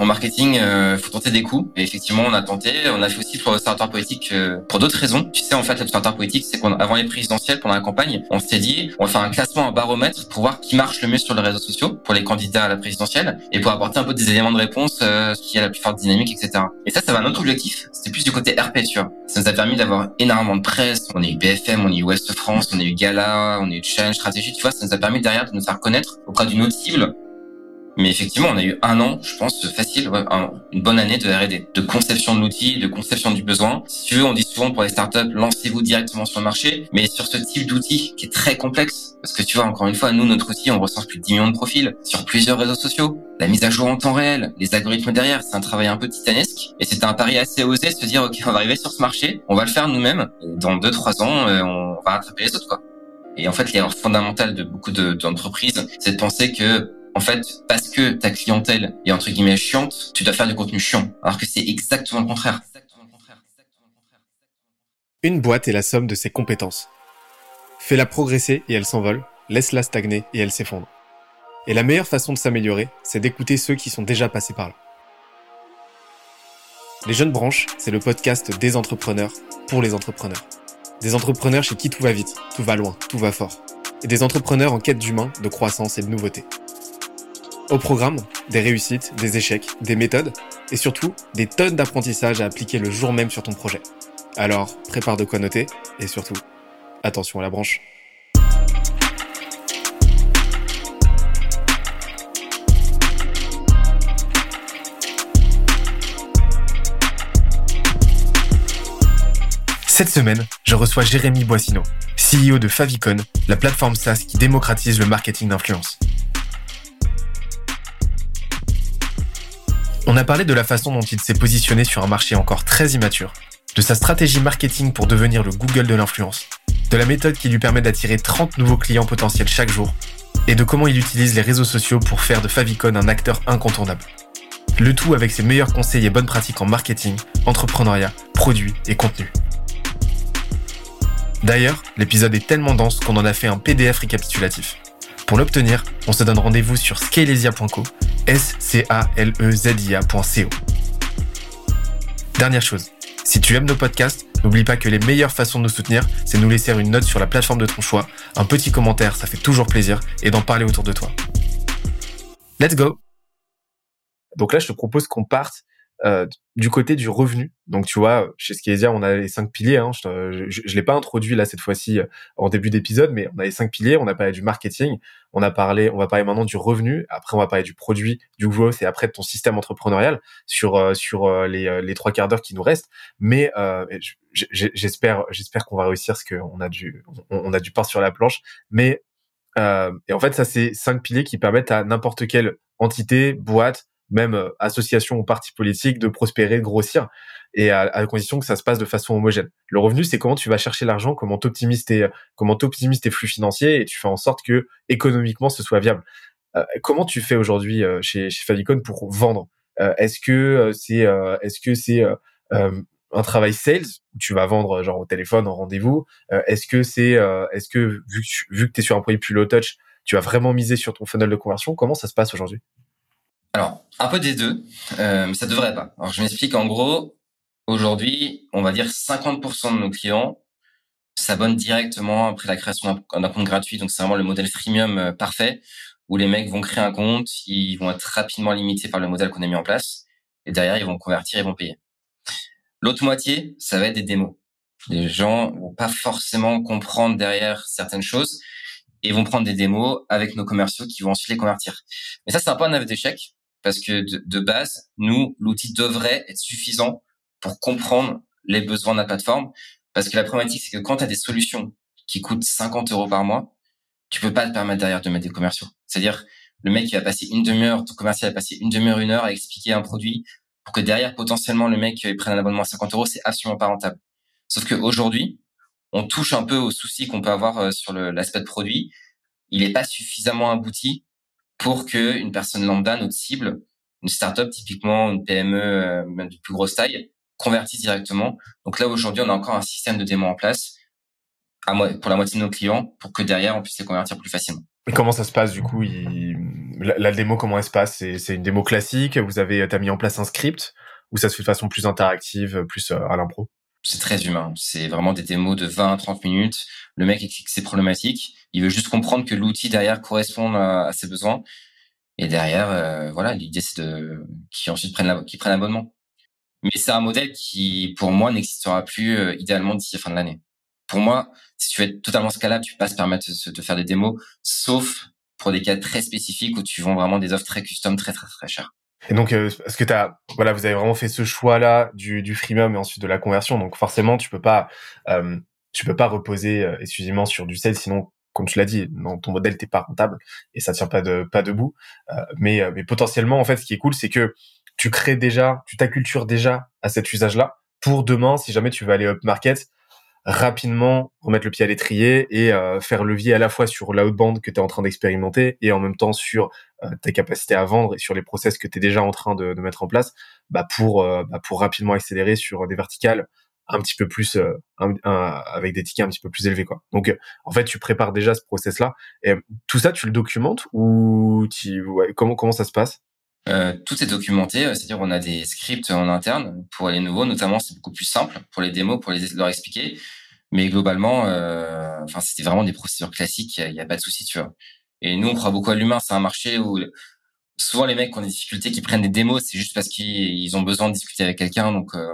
En marketing, euh, faut tenter des coups. Et effectivement, on a tenté. On a fait aussi pour l'observatoire politique euh, pour d'autres raisons. Tu sais, en fait, l'observatoire politique, c'est qu'avant les présidentielles, pendant la campagne, on s'est dit, on va faire un classement, un baromètre pour voir qui marche le mieux sur les réseaux sociaux pour les candidats à la présidentielle et pour apporter un peu des éléments de réponse euh, qui a la plus forte dynamique, etc. Et ça, ça va un autre objectif. C'était plus du côté RP, tu vois. Ça nous a permis d'avoir énormément de presse. On a eu BFM, on a eu Ouest France, on a eu Gala, on a eu Challenge Stratégie. Tu vois, ça nous a permis derrière de nous faire connaître auprès d'une autre cible mais effectivement, on a eu un an, je pense, facile, ouais, une bonne année de R&D, de conception de l'outil, de conception du besoin. Si tu veux, on dit souvent pour les startups, lancez-vous directement sur le marché, mais sur ce type d'outil qui est très complexe, parce que tu vois, encore une fois, nous, notre outil, on recense plus de 10 millions de profils sur plusieurs réseaux sociaux. La mise à jour en temps réel, les algorithmes derrière, c'est un travail un peu titanesque. Et c'était un pari assez osé de se dire, OK, on va arriver sur ce marché, on va le faire nous-mêmes. Dans 2-3 ans, euh, on va rattraper les autres, quoi. Et en fait, l'erreur fondamentale de beaucoup d'entreprises, c'est de penser que en fait, parce que ta clientèle est entre guillemets chiante, tu dois faire du contenu chiant. Alors que c'est exactement le contraire. Une boîte est la somme de ses compétences. Fais-la progresser et elle s'envole, laisse-la stagner et elle s'effondre. Et la meilleure façon de s'améliorer, c'est d'écouter ceux qui sont déjà passés par là. Les Jeunes Branches, c'est le podcast des entrepreneurs pour les entrepreneurs. Des entrepreneurs chez qui tout va vite, tout va loin, tout va fort. Et des entrepreneurs en quête d'humain, de croissance et de nouveauté. Au programme, des réussites, des échecs, des méthodes et surtout des tonnes d'apprentissages à appliquer le jour même sur ton projet. Alors, prépare de quoi noter et surtout, attention à la branche. Cette semaine, je reçois Jérémy Boissino, CEO de Favicon, la plateforme SaaS qui démocratise le marketing d'influence. On a parlé de la façon dont il s'est positionné sur un marché encore très immature, de sa stratégie marketing pour devenir le Google de l'influence, de la méthode qui lui permet d'attirer 30 nouveaux clients potentiels chaque jour, et de comment il utilise les réseaux sociaux pour faire de Favicon un acteur incontournable. Le tout avec ses meilleurs conseils et bonnes pratiques en marketing, entrepreneuriat, produits et contenu. D'ailleurs, l'épisode est tellement dense qu'on en a fait un PDF récapitulatif. Pour l'obtenir, on se donne rendez-vous sur scalesia.co, s c a l e z i a.co. Dernière chose, si tu aimes nos podcasts, n'oublie pas que les meilleures façons de nous soutenir, c'est de nous laisser une note sur la plateforme de ton choix, un petit commentaire, ça fait toujours plaisir, et d'en parler autour de toi. Let's go Donc là, je te propose qu'on parte euh, du côté du revenu. Donc tu vois, chez Skeesia, on a les cinq piliers. Hein. Je, je, l'ai pas introduit là cette fois-ci euh, en début d'épisode, mais on a les cinq piliers. On a parlé du marketing, on a parlé, on va parler maintenant du revenu. Après, on va parler du produit, du growth et après de ton système entrepreneurial sur euh, sur les, les trois quarts d'heure qui nous restent. Mais j'espère j'espère qu'on va réussir parce qu'on a du on, pain sur la planche. Mais et en fait, ça c'est cinq piliers qui permettent à n'importe quelle entité, boîte, même euh, association ou parti politique, de prospérer, de grossir, et à, à condition que ça se passe de façon homogène. Le revenu, c'est comment tu vas chercher l'argent, comment t'optimises tes, comment tes flux financiers, et tu fais en sorte que économiquement ce soit viable. Euh, comment tu fais aujourd'hui euh, chez, chez Favicon pour vendre? Est-ce que c'est, est-ce que c'est un travail sales? Tu vas vendre genre au téléphone en rendez-vous. Est-ce que c'est, est-ce que vu que tu, vu que es sur un produit plus low touch, tu vas vraiment miser sur ton funnel de conversion? Comment ça se passe aujourd'hui? Alors, un peu des deux, euh, mais ça devrait pas. Alors, je m'explique. En gros, aujourd'hui, on va dire 50% de nos clients s'abonnent directement après la création d'un compte gratuit. Donc, c'est vraiment le modèle freemium euh, parfait où les mecs vont créer un compte, ils vont être rapidement limités par le modèle qu'on a mis en place et derrière, ils vont convertir, ils vont payer. L'autre moitié, ça va être des démos. Les gens vont pas forcément comprendre derrière certaines choses et vont prendre des démos avec nos commerciaux qui vont ensuite les convertir. Mais ça, c'est un peu un aveu d'échec parce que de, base, nous, l'outil devrait être suffisant pour comprendre les besoins de la plateforme. Parce que la problématique, c'est que quand tu as des solutions qui coûtent 50 euros par mois, tu peux pas te permettre derrière de mettre des commerciaux. C'est-à-dire, le mec, il va passer une demi-heure, ton commercial va passer une demi-heure, une heure à expliquer un produit pour que derrière, potentiellement, le mec, il prenne un abonnement à 50 euros, c'est absolument pas rentable. Sauf qu'aujourd'hui, on touche un peu aux soucis qu'on peut avoir euh, sur l'aspect produit. Il n'est pas suffisamment abouti pour que une personne lambda, notre cible, une startup typiquement, une PME euh, même de plus grosse taille, convertisse directement. Donc là aujourd'hui, on a encore un système de démo en place à pour la moitié de nos clients pour que derrière on puisse les convertir plus facilement. Comment ça se passe du coup? La, démo, comment elle se passe? C'est une démo classique? Vous avez as mis en place un script? Ou ça se fait de façon plus interactive, plus à l'impro? C'est très humain. C'est vraiment des démos de 20 à 30 minutes. Le mec explique ses problématiques. Il veut juste comprendre que l'outil derrière correspond à, ses besoins. Et derrière, voilà, l'idée c'est de qu'ils ensuite prennent prennent l'abonnement. Mais c'est un modèle qui, pour moi, n'existera plus euh, idéalement d'ici la fin de l'année. Pour moi, si tu veux être totalement scalable, tu peux pas se permettre de, faire des démos, sauf pour des cas très spécifiques où tu vends vraiment des offres très custom, très très très chères. Et donc, euh, est-ce que t'as, voilà, vous avez vraiment fait ce choix-là du, du freemium et ensuite de la conversion? Donc, forcément, tu peux pas, euh, tu peux pas reposer euh, exclusivement sur du sales, sinon, comme tu l'as dit, dans ton modèle t'es pas rentable et ça tient pas de pas debout. Euh, mais, mais potentiellement, en fait, ce qui est cool, c'est que tu crées déjà, tu t'accultures déjà à cet usage-là pour demain, si jamais tu veux aller up market, rapidement remettre le pied à l'étrier et euh, faire levier à la fois sur l'outbound que tu es en train d'expérimenter et en même temps sur euh, ta capacité à vendre et sur les process que tu es déjà en train de, de mettre en place bah pour euh, bah pour rapidement accélérer sur des verticales un petit peu plus avec des tickets un petit peu plus élevés quoi. Donc en fait tu prépares déjà ce process là et tout ça tu le documentes ou tu comment comment ça se passe? Euh, tout est documenté, euh, c'est-à-dire on a des scripts en interne pour les nouveaux, notamment c'est beaucoup plus simple pour les démos, pour les leur expliquer. Mais globalement, euh, enfin c'était vraiment des procédures classiques, il n'y a, pas de souci, tu vois. Et nous on croit beaucoup à l'humain, c'est un marché où souvent les mecs qui ont des difficultés, qui prennent des démos, c'est juste parce qu'ils ont besoin de discuter avec quelqu'un, donc euh,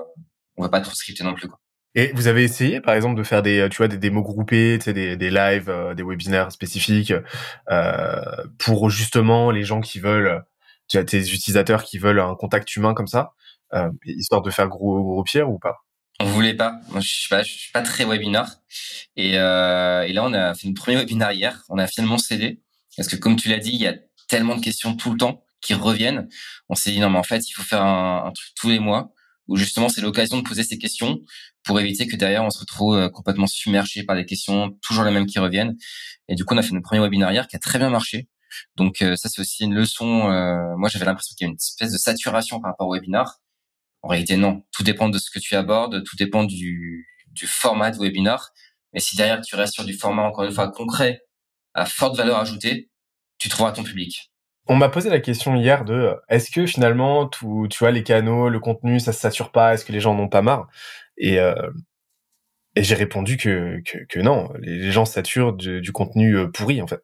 on va pas trop scripter non plus. Quoi. Et vous avez essayé, par exemple, de faire des, tu vois, des démos groupées, tu sais, des, des lives, des webinaires spécifiques pour justement les gens qui veulent tu as tes utilisateurs qui veulent un contact humain comme ça, euh, histoire de faire gros pierre ou pas? On voulait pas. Moi, je suis pas, je suis pas très webinar. Et, euh, et là, on a fait notre premier webinar hier. On a finalement cédé parce que, comme tu l'as dit, il y a tellement de questions tout le temps qui reviennent. On s'est dit non, mais en fait, il faut faire un, un truc tous les mois où justement c'est l'occasion de poser ces questions pour éviter que derrière on se retrouve euh, complètement submergé par des questions toujours les mêmes qui reviennent. Et du coup, on a fait notre premier webinaire hier qui a très bien marché. Donc euh, ça c'est aussi une leçon. Euh, moi j'avais l'impression qu'il y a une espèce de saturation par rapport au webinar. En réalité non, tout dépend de ce que tu abordes, tout dépend du, du format de webinar. Mais si derrière tu restes sur du format encore une fois concret, à forte valeur ajoutée, tu trouveras ton public. On m'a posé la question hier de est-ce que finalement tu vois les canaux, le contenu, ça se sature pas, est-ce que les gens n'ont pas marre? Et euh, et j'ai répondu que, que, que non, les, gens saturent du, du contenu pourri en fait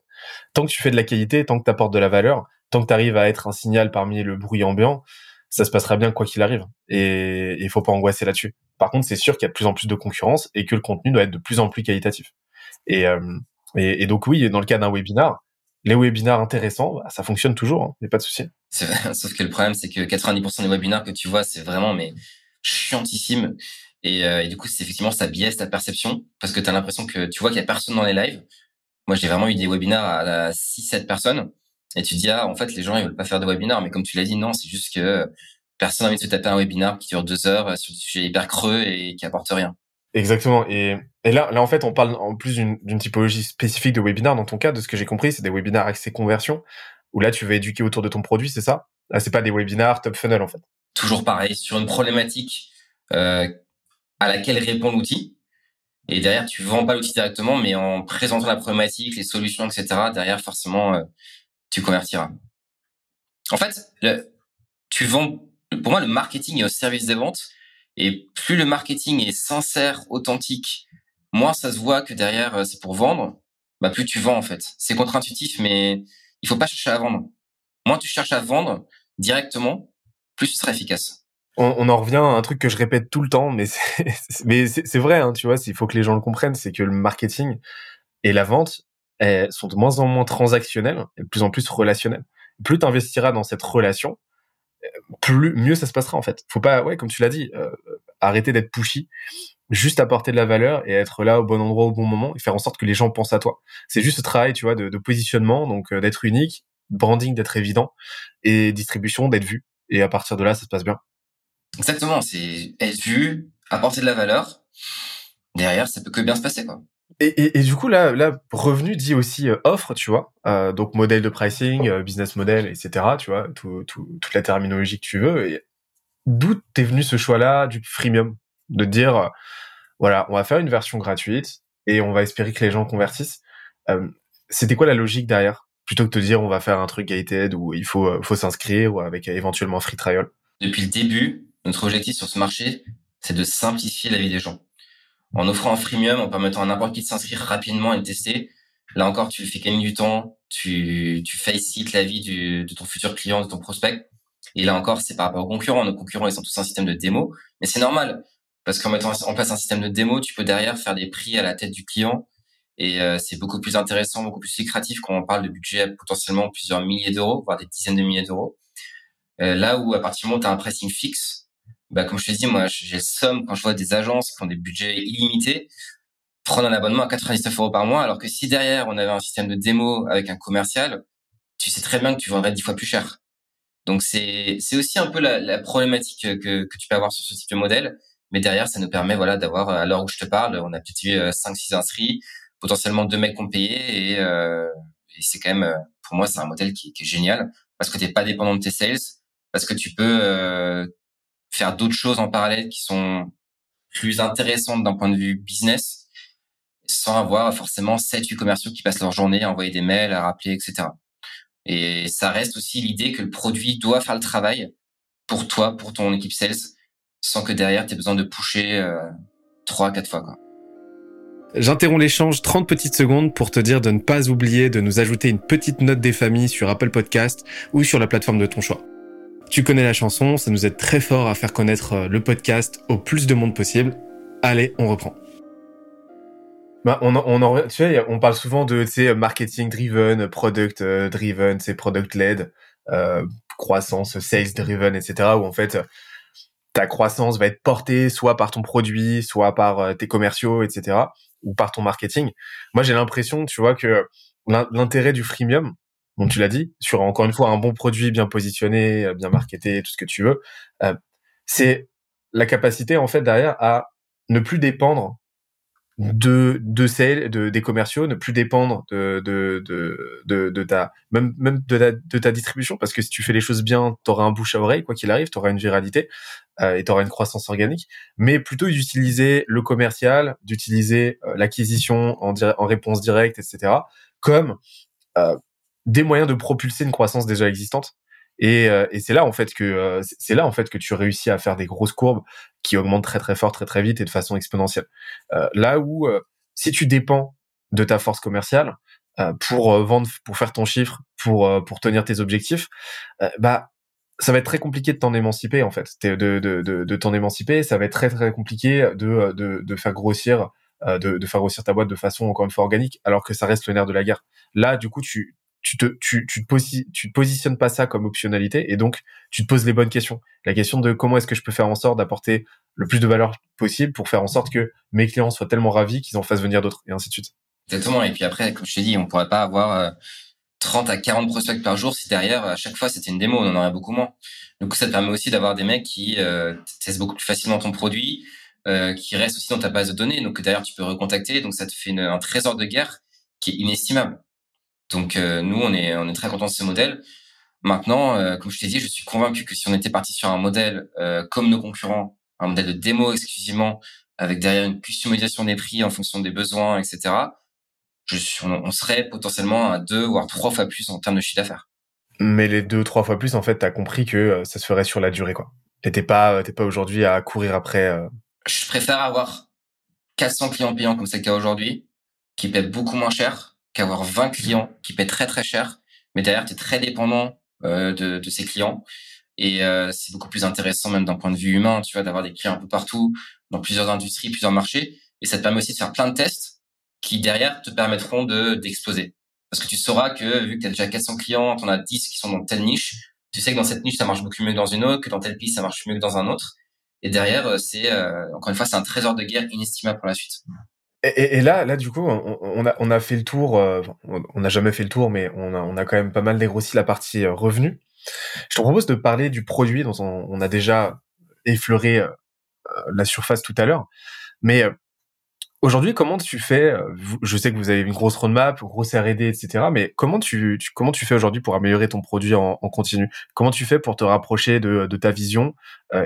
tant que tu fais de la qualité, tant que tu apportes de la valeur, tant que tu arrives à être un signal parmi le bruit ambiant, ça se passera bien quoi qu'il arrive. Et il faut pas angoisser là-dessus. Par contre, c'est sûr qu'il y a de plus en plus de concurrence et que le contenu doit être de plus en plus qualitatif. Et, euh, donc oui, dans le cas d'un webinar, les webinars intéressants, bah, ça fonctionne toujours, il hein, n'y a pas de souci. Sauf que le problème, c'est que 90% des webinars que tu vois, c'est vraiment mais chiantissime. Et, euh, et du coup, c'est effectivement ça biaise ta perception parce que tu as l'impression que tu vois qu'il y a personne dans les lives. Moi, j'ai vraiment eu des webinaires à, 6-7 personnes. Et tu dis, ah, en fait, les gens, ils veulent pas faire de webinaire. Mais comme tu l'as dit, non, c'est juste que personne n'a envie de se taper un webinaire qui dure deux heures sur des sujets hyper creux et qui apporte rien. Exactement. Et, et là, là, en fait, on parle en plus d'une typologie spécifique de webinaire. Dans ton cas, de ce que j'ai compris, c'est des webinaires accès conversion, où là, tu veux éduquer autour de ton produit, c'est ça? Là, c'est pas des webinaires top funnel, en fait. Toujours pareil, sur une problématique euh, à laquelle répond l'outil. Et derrière, tu vends pas l'outil directement, mais en présentant la problématique, les solutions, etc. Derrière, forcément, euh, tu convertiras. En fait, le, tu vends. Pour moi, le marketing est au service des ventes. Et plus le marketing est sincère, authentique, moins ça se voit que derrière euh, c'est pour vendre. Bah plus tu vends en fait. C'est contre-intuitif, mais il faut pas chercher à vendre. Moins tu cherches à vendre directement, plus tu seras efficace on, en revient à un truc que je répète tout le temps, mais c'est, vrai, hein, tu vois, il faut que les gens le comprennent, c'est que le marketing et la vente sont de moins en moins transactionnels et de plus en plus relationnels. Plus tu investiras dans cette relation, plus mieux ça se passera en fait. Faut pas, ouais, comme tu l'as dit, euh, arrêter d'être pushy, juste apporter de la valeur et être là au bon endroit au bon moment et faire en sorte que les gens pensent à toi. C'est juste ce travail, tu vois, de, positionnement, donc euh, d'être unique, branding d'être évident et distribution d'être vu. Et à partir de là, ça se passe bien. Exactement, c'est être vu, apporter de la valeur. Derrière, ça peut que bien se passer, quoi. Et, et, du coup, là, là, revenu dit aussi euh, offre, tu vois. Euh, donc, modèle de pricing, euh, business model, etc., tu vois, tout, tout, toute la terminologie que tu veux. Et d'où t'es venu ce choix-là du freemium? De dire, voilà, on va faire une version gratuite et on va espérer que les gens convertissent. C'était quoi la logique derrière? Plutôt que de te dire on va faire un truc gated où il faut faut s'inscrire ou avec éventuellement free trial? Depuis le début, notre objectif sur ce marché, c'est de simplifier la vie des gens. En offrant un freemium, en permettant à n'importe qui de s'inscrire rapidement et de tester, là encore, tu fais gagner du temps, tu, tu facilites la vie du, de ton futur client, de ton prospect. Et là encore, c'est par rapport aux concurrents. Nos concurrents, ils sont tous un système de démo. Mais c'est normal. Parce qu'en mettant en place un système de démo, tu peux derrière faire des prix à la tête du client. Et euh, c'est beaucoup plus intéressant, beaucoup plus lucratif quand on parle de budget potentiellement plusieurs milliers d'euros, voire des dizaines de milliers d'euros. Euh, là où à partir du moment où tu as un pricing fixe, bah, comme je te dis, moi, j'ai somme quand je vois des agences qui ont des budgets illimités, prendre un abonnement à 99 euros par mois, alors que si derrière on avait un système de démo avec un commercial, tu sais très bien que tu vendrais dix fois plus cher. Donc c'est c'est aussi un peu la, la problématique que, que tu peux avoir sur ce type de modèle, mais derrière ça nous permet voilà d'avoir à l'heure où je te parle, on a peut-être eu 5 6 inscrits, potentiellement deux mecs qui ont payé et, euh, et c'est quand même pour moi c'est un modèle qui, qui est génial parce que tu n'es pas dépendant de tes sales, parce que tu peux euh, faire d'autres choses en parallèle qui sont plus intéressantes d'un point de vue business sans avoir forcément 7 8 commerciaux qui passent leur journée à envoyer des mails, à rappeler, etc. Et ça reste aussi l'idée que le produit doit faire le travail pour toi, pour ton équipe sales, sans que derrière tu aies besoin de pusher euh, 3 4 fois quoi. J'interromps l'échange 30 petites secondes pour te dire de ne pas oublier de nous ajouter une petite note des familles sur Apple Podcast ou sur la plateforme de ton choix. Tu connais la chanson, ça nous aide très fort à faire connaître euh, le podcast au plus de monde possible. Allez, on reprend. Bah, on, on, tu sais, on parle souvent de, marketing driven, product euh, driven, product led, euh, croissance sales driven, etc. Où en fait, ta croissance va être portée soit par ton produit, soit par tes commerciaux, etc. ou par ton marketing. Moi, j'ai l'impression, tu vois, que l'intérêt du freemium, donc tu l'as dit, sur encore une fois un bon produit bien positionné, euh, bien marketé, tout ce que tu veux, euh, c'est la capacité en fait derrière à ne plus dépendre de de sales, de des commerciaux, ne plus dépendre de de de de, ta même même de ta, de ta distribution parce que si tu fais les choses bien, tu auras un bouche à oreille quoi qu'il arrive, tu auras une viralité euh, et tu auras une croissance organique, mais plutôt d'utiliser le commercial, d'utiliser euh, l'acquisition en en réponse directe, etc. comme euh, des moyens de propulser une croissance déjà existante. Et, euh, et c'est là en fait que euh, c'est là en fait que tu réussis à faire des grosses courbes qui augmentent très très fort, très très vite et de façon exponentielle. Euh, là où si tu dépends de ta force commerciale pour vendre, pour faire ton chiffre, pour pour tenir tes objectifs, bah ça va être très compliqué de t'en émanciper en fait, de, de, de, de t'en émanciper. Ça va être très très compliqué de, de, de faire grossir de, de faire grossir ta boîte de façon encore une fois organique, alors que ça reste le nerf de la guerre. Là, du coup, tu tu te, tu, tu, te tu te positionnes pas ça comme optionnalité et donc tu te poses les bonnes questions. La question de comment est-ce que je peux faire en sorte d'apporter le plus de valeur possible pour faire en sorte que mes clients soient tellement ravis qu'ils en fassent venir d'autres et ainsi de suite. Exactement. Et puis après, comme je t'ai dit, on pourrait pas avoir 30 euh, à 40 prospects par jour si derrière, à chaque fois, c'était une démo. On en aurait beaucoup moins. Donc, ça te permet aussi d'avoir des mecs qui euh, testent beaucoup plus facilement ton produit, euh, qui restent aussi dans ta base de données. Donc, derrière, tu peux recontacter. Donc, ça te fait un trésor de guerre qui est inestimable. Donc euh, nous, on est, on est très content de ce modèle. Maintenant, euh, comme je t'ai dit, je suis convaincu que si on était parti sur un modèle euh, comme nos concurrents, un modèle de démo exclusivement, avec derrière une customisation des prix en fonction des besoins, etc., je suis, on, serait potentiellement à deux voire trois fois plus en termes de chiffre d'affaires. Mais les deux trois fois plus, en fait, tu as compris que ça se ferait sur la durée, quoi. Et t'es pas, t'es pas aujourd'hui à courir après. Je préfère avoir 400 clients payants comme c'est le cas aujourd'hui, qui paient beaucoup moins cher, qu'avoir 20 clients qui paient très très cher, mais derrière, tu es très dépendant euh, de, de ces clients. Et euh, c'est beaucoup plus intéressant même d'un point de vue humain, tu vois, d'avoir des clients un peu partout, dans plusieurs industries, plusieurs marchés. Et ça te permet aussi de faire plein de tests qui, derrière, te permettront de d'exploser. Parce que tu sauras que, vu que tu as déjà 400 clients, tu en as 10 qui sont dans telle niche, tu sais que dans cette niche, ça marche beaucoup mieux que dans une autre, que dans tel pays, ça marche mieux que dans un autre. Et derrière, euh, c'est, euh, encore une fois, c'est un trésor de guerre inestimable pour la suite. Et, et, là, là, du coup, on, a, on a fait le tour. Euh, on n'a jamais fait le tour, mais on a, on a quand même pas mal dégrossi la partie euh, revenu. Je te propose de parler du produit dont on, a déjà effleuré euh, la surface tout à l'heure. Mais aujourd'hui, comment tu fais Je sais que vous avez une grosse roadmap, grosse R&D, etc. Mais comment tu, tu comment tu fais aujourd'hui pour améliorer ton produit en, en, continu? Comment tu fais pour te rapprocher de, de ta vision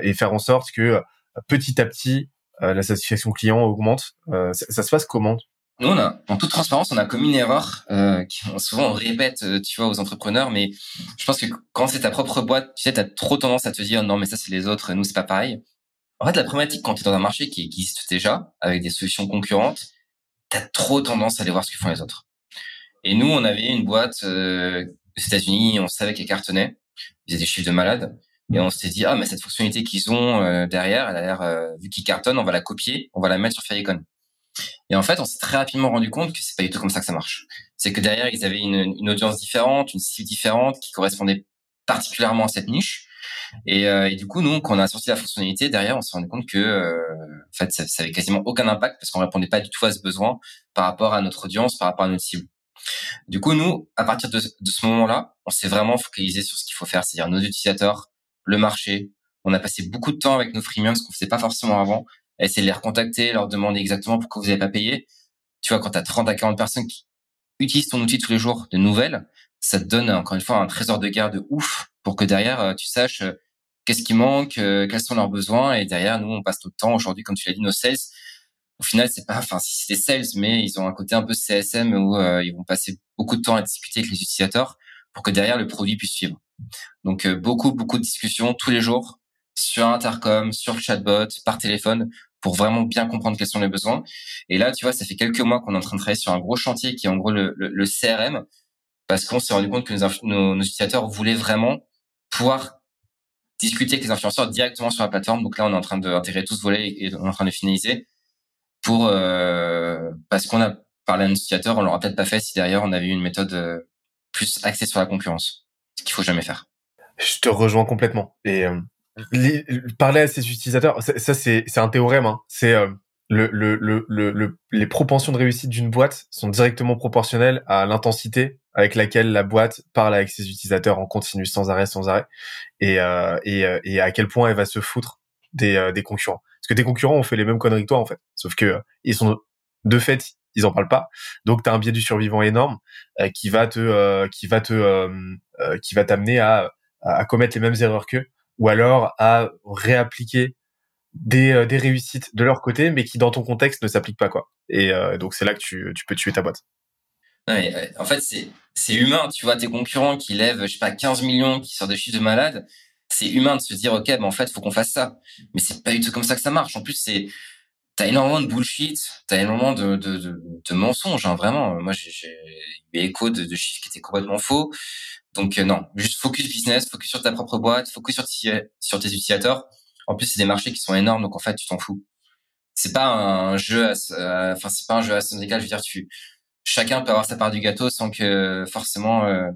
et faire en sorte que petit à petit euh, la satisfaction client augmente. Euh, ça, se passe comment nous, on a, en toute transparence, on a commis une erreur euh, qui souvent on répète, euh, tu vois, aux entrepreneurs, mais je pense que quand c'est ta propre boîte, tu sais, t'as trop tendance à te dire non, mais ça c'est les autres, nous c'est pas pareil. En fait, la problématique quand tu es dans un marché qui existe déjà avec des solutions concurrentes, t'as trop tendance à aller voir ce que font les autres. Et nous, on avait une boîte euh, aux États-Unis, on savait qu'elle cartonnait, ils avaient des chiffres de malades, et on s'est dit ah mais cette fonctionnalité qu'ils ont euh, derrière, elle a l'air euh, vu qu'ils cartonnent, on va la copier, on va la mettre sur Firecon. Et en fait, on s'est très rapidement rendu compte que c'est pas du tout comme ça que ça marche. C'est que derrière, ils avaient une, une, audience différente, une cible différente qui correspondait particulièrement à cette niche. Et, euh, et, du coup, nous, quand on a sorti la fonctionnalité, derrière, on s'est rendu compte que, euh, en fait, ça, ça avait quasiment aucun impact parce qu'on répondait pas du tout à ce besoin par rapport à notre audience, par rapport à notre cible. Du coup, nous, à partir de, de ce moment-là, on s'est vraiment focalisé sur ce qu'il faut faire, c'est-à-dire nos utilisateurs, le marché. On a passé beaucoup de temps avec nos freemiums, ce qu'on faisait pas forcément avant, essayer de les recontacter, leur demander exactement pourquoi vous n'avez pas payé. Tu vois, quand tu as 30 à 40 personnes qui utilisent ton outil tous les jours de nouvelles, ça te donne encore une fois un trésor de guerre de ouf pour que derrière euh, tu saches euh, qu'est-ce qui manque, euh, quels sont leurs besoins et derrière nous on passe tout le temps aujourd'hui comme tu l'as dit nos sales. Au final c'est pas, enfin si c'est des sales mais ils ont un côté un peu CSM où ils vont passer beaucoup de temps à discuter avec les utilisateurs pour que derrière le produit puisse suivre. Donc beaucoup beaucoup de discussions tous les jours sur intercom, sur le chatbot, par téléphone pour vraiment bien comprendre quels sont les besoins. Et là, tu vois, ça fait quelques mois qu'on est en train de travailler sur un gros chantier qui est en gros le, CRM, parce qu'on s'est rendu compte que nos, nos, utilisateurs voulaient vraiment pouvoir discuter avec les influenceurs directement sur la plateforme. Donc là, on est en train d'intégrer tout ce volet et on est en train de finaliser pour euh, parce qu'on a parlé à nos utilisateurs, on l'aura peut-être pas fait si derrière on avait eu une méthode euh, plus axée sur la concurrence, ce qu'il faut jamais faire. Je te rejoins complètement. Et euh, parler à ses utilisateurs, ça, c'est un théorème. Hein. C'est euh, le, le, le, le, les propensions de réussite d'une boîte sont directement proportionnelles à l'intensité avec laquelle la boîte parle avec ses utilisateurs en continu, sans arrêt, sans arrêt, et, euh, et, euh, et à quel point elle va se foutre des, des concurrents. Parce que tes concurrents ont fait les mêmes conneries que toi en fait, sauf que ils sont de fait ils en parlent pas. Donc tu as un biais du survivant énorme qui va te qui va te qui va t'amener à, commettre les mêmes erreurs qu'eux ou alors à réappliquer des, euh, des réussites de leur côté, mais qui dans ton contexte ne s'appliquent pas quoi. Et euh, donc c'est là que tu, tu peux tuer ta boîte. Euh, en fait, c'est c'est humain. Tu vois tes concurrents qui lèvent, je sais pas, 15 millions, qui sortent des chiffres de malade. C'est humain de se dire, ok, ben en fait, faut qu'on fasse ça. Mais c'est pas du tout comme ça que ça marche. En plus, c'est t'as énormément de bullshit, t'as énormément de, de, de, de mensonges. Hein, vraiment, moi, j'ai eu écho de, de chiffres qui étaient complètement faux. Donc euh, non, juste focus business, focus sur ta propre boîte, focus sur, sur tes utilisateurs. En plus, c'est des marchés qui sont énormes, donc en fait, tu t'en fous. C'est pas un jeu, à, enfin c'est pas un jeu à son égal. Je veux dire, tu, chacun peut avoir sa part du gâteau sans que forcément, euh,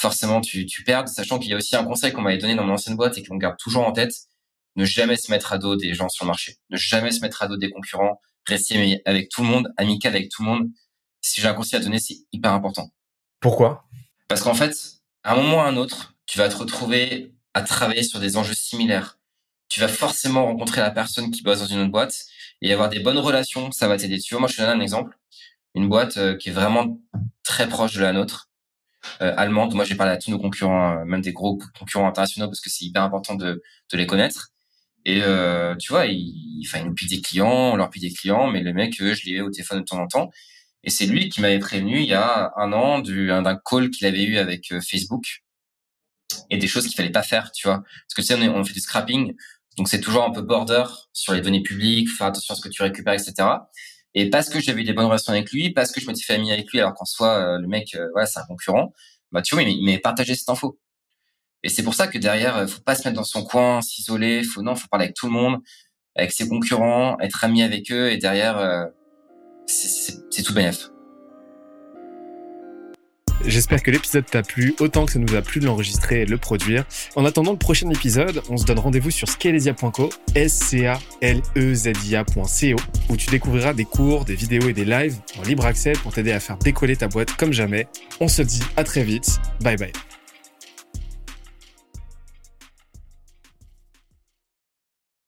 forcément tu, tu perdes. Sachant qu'il y a aussi un conseil qu'on m'avait donné dans mon ancienne boîte et qu'on garde toujours en tête ne jamais se mettre à dos des gens sur le marché, ne jamais se mettre à dos des concurrents, rester avec tout le monde, amical avec tout le monde. Si j'ai un conseil à donner, c'est hyper important. Pourquoi? Parce qu'en fait, à un moment ou à un autre, tu vas te retrouver à travailler sur des enjeux similaires. Tu vas forcément rencontrer la personne qui bosse dans une autre boîte et avoir des bonnes relations, ça va t'aider. Tu vois, moi, je te donne un exemple. Une boîte euh, qui est vraiment très proche de la nôtre, euh, allemande. Moi, j'ai parlé à tous nos concurrents, euh, même des gros concurrents internationaux, parce que c'est hyper important de, de les connaître. Et euh, tu vois, il, enfin, il nous des clients, on leur pille des clients, mais le mec, je l'ai au téléphone de temps en temps. Et c'est lui qui m'avait prévenu il y a un an d'un call qu'il avait eu avec euh, Facebook et des choses qu'il fallait pas faire, tu vois. Parce que tu sais, on, fait du scrapping, donc c'est toujours un peu border sur les données publiques, faire attention à ce que tu récupères, etc. Et parce que j'avais eu des bonnes relations avec lui, parce que je m'étais fait ami avec lui, alors qu'en soi, euh, le mec, euh, voilà, c'est un concurrent, bah tu vois, il m'avait partagé cette info. Et c'est pour ça que derrière, faut pas se mettre dans son coin, s'isoler, faut non, faut parler avec tout le monde, avec ses concurrents, être ami avec eux, et derrière, c'est tout bénef. J'espère que l'épisode t'a plu autant que ça nous a plu de l'enregistrer et de le produire. En attendant le prochain épisode, on se donne rendez-vous sur scalesia.co, s c a l e z i où tu découvriras des cours, des vidéos et des lives en libre accès pour t'aider à faire décoller ta boîte comme jamais. On se dit à très vite. Bye bye.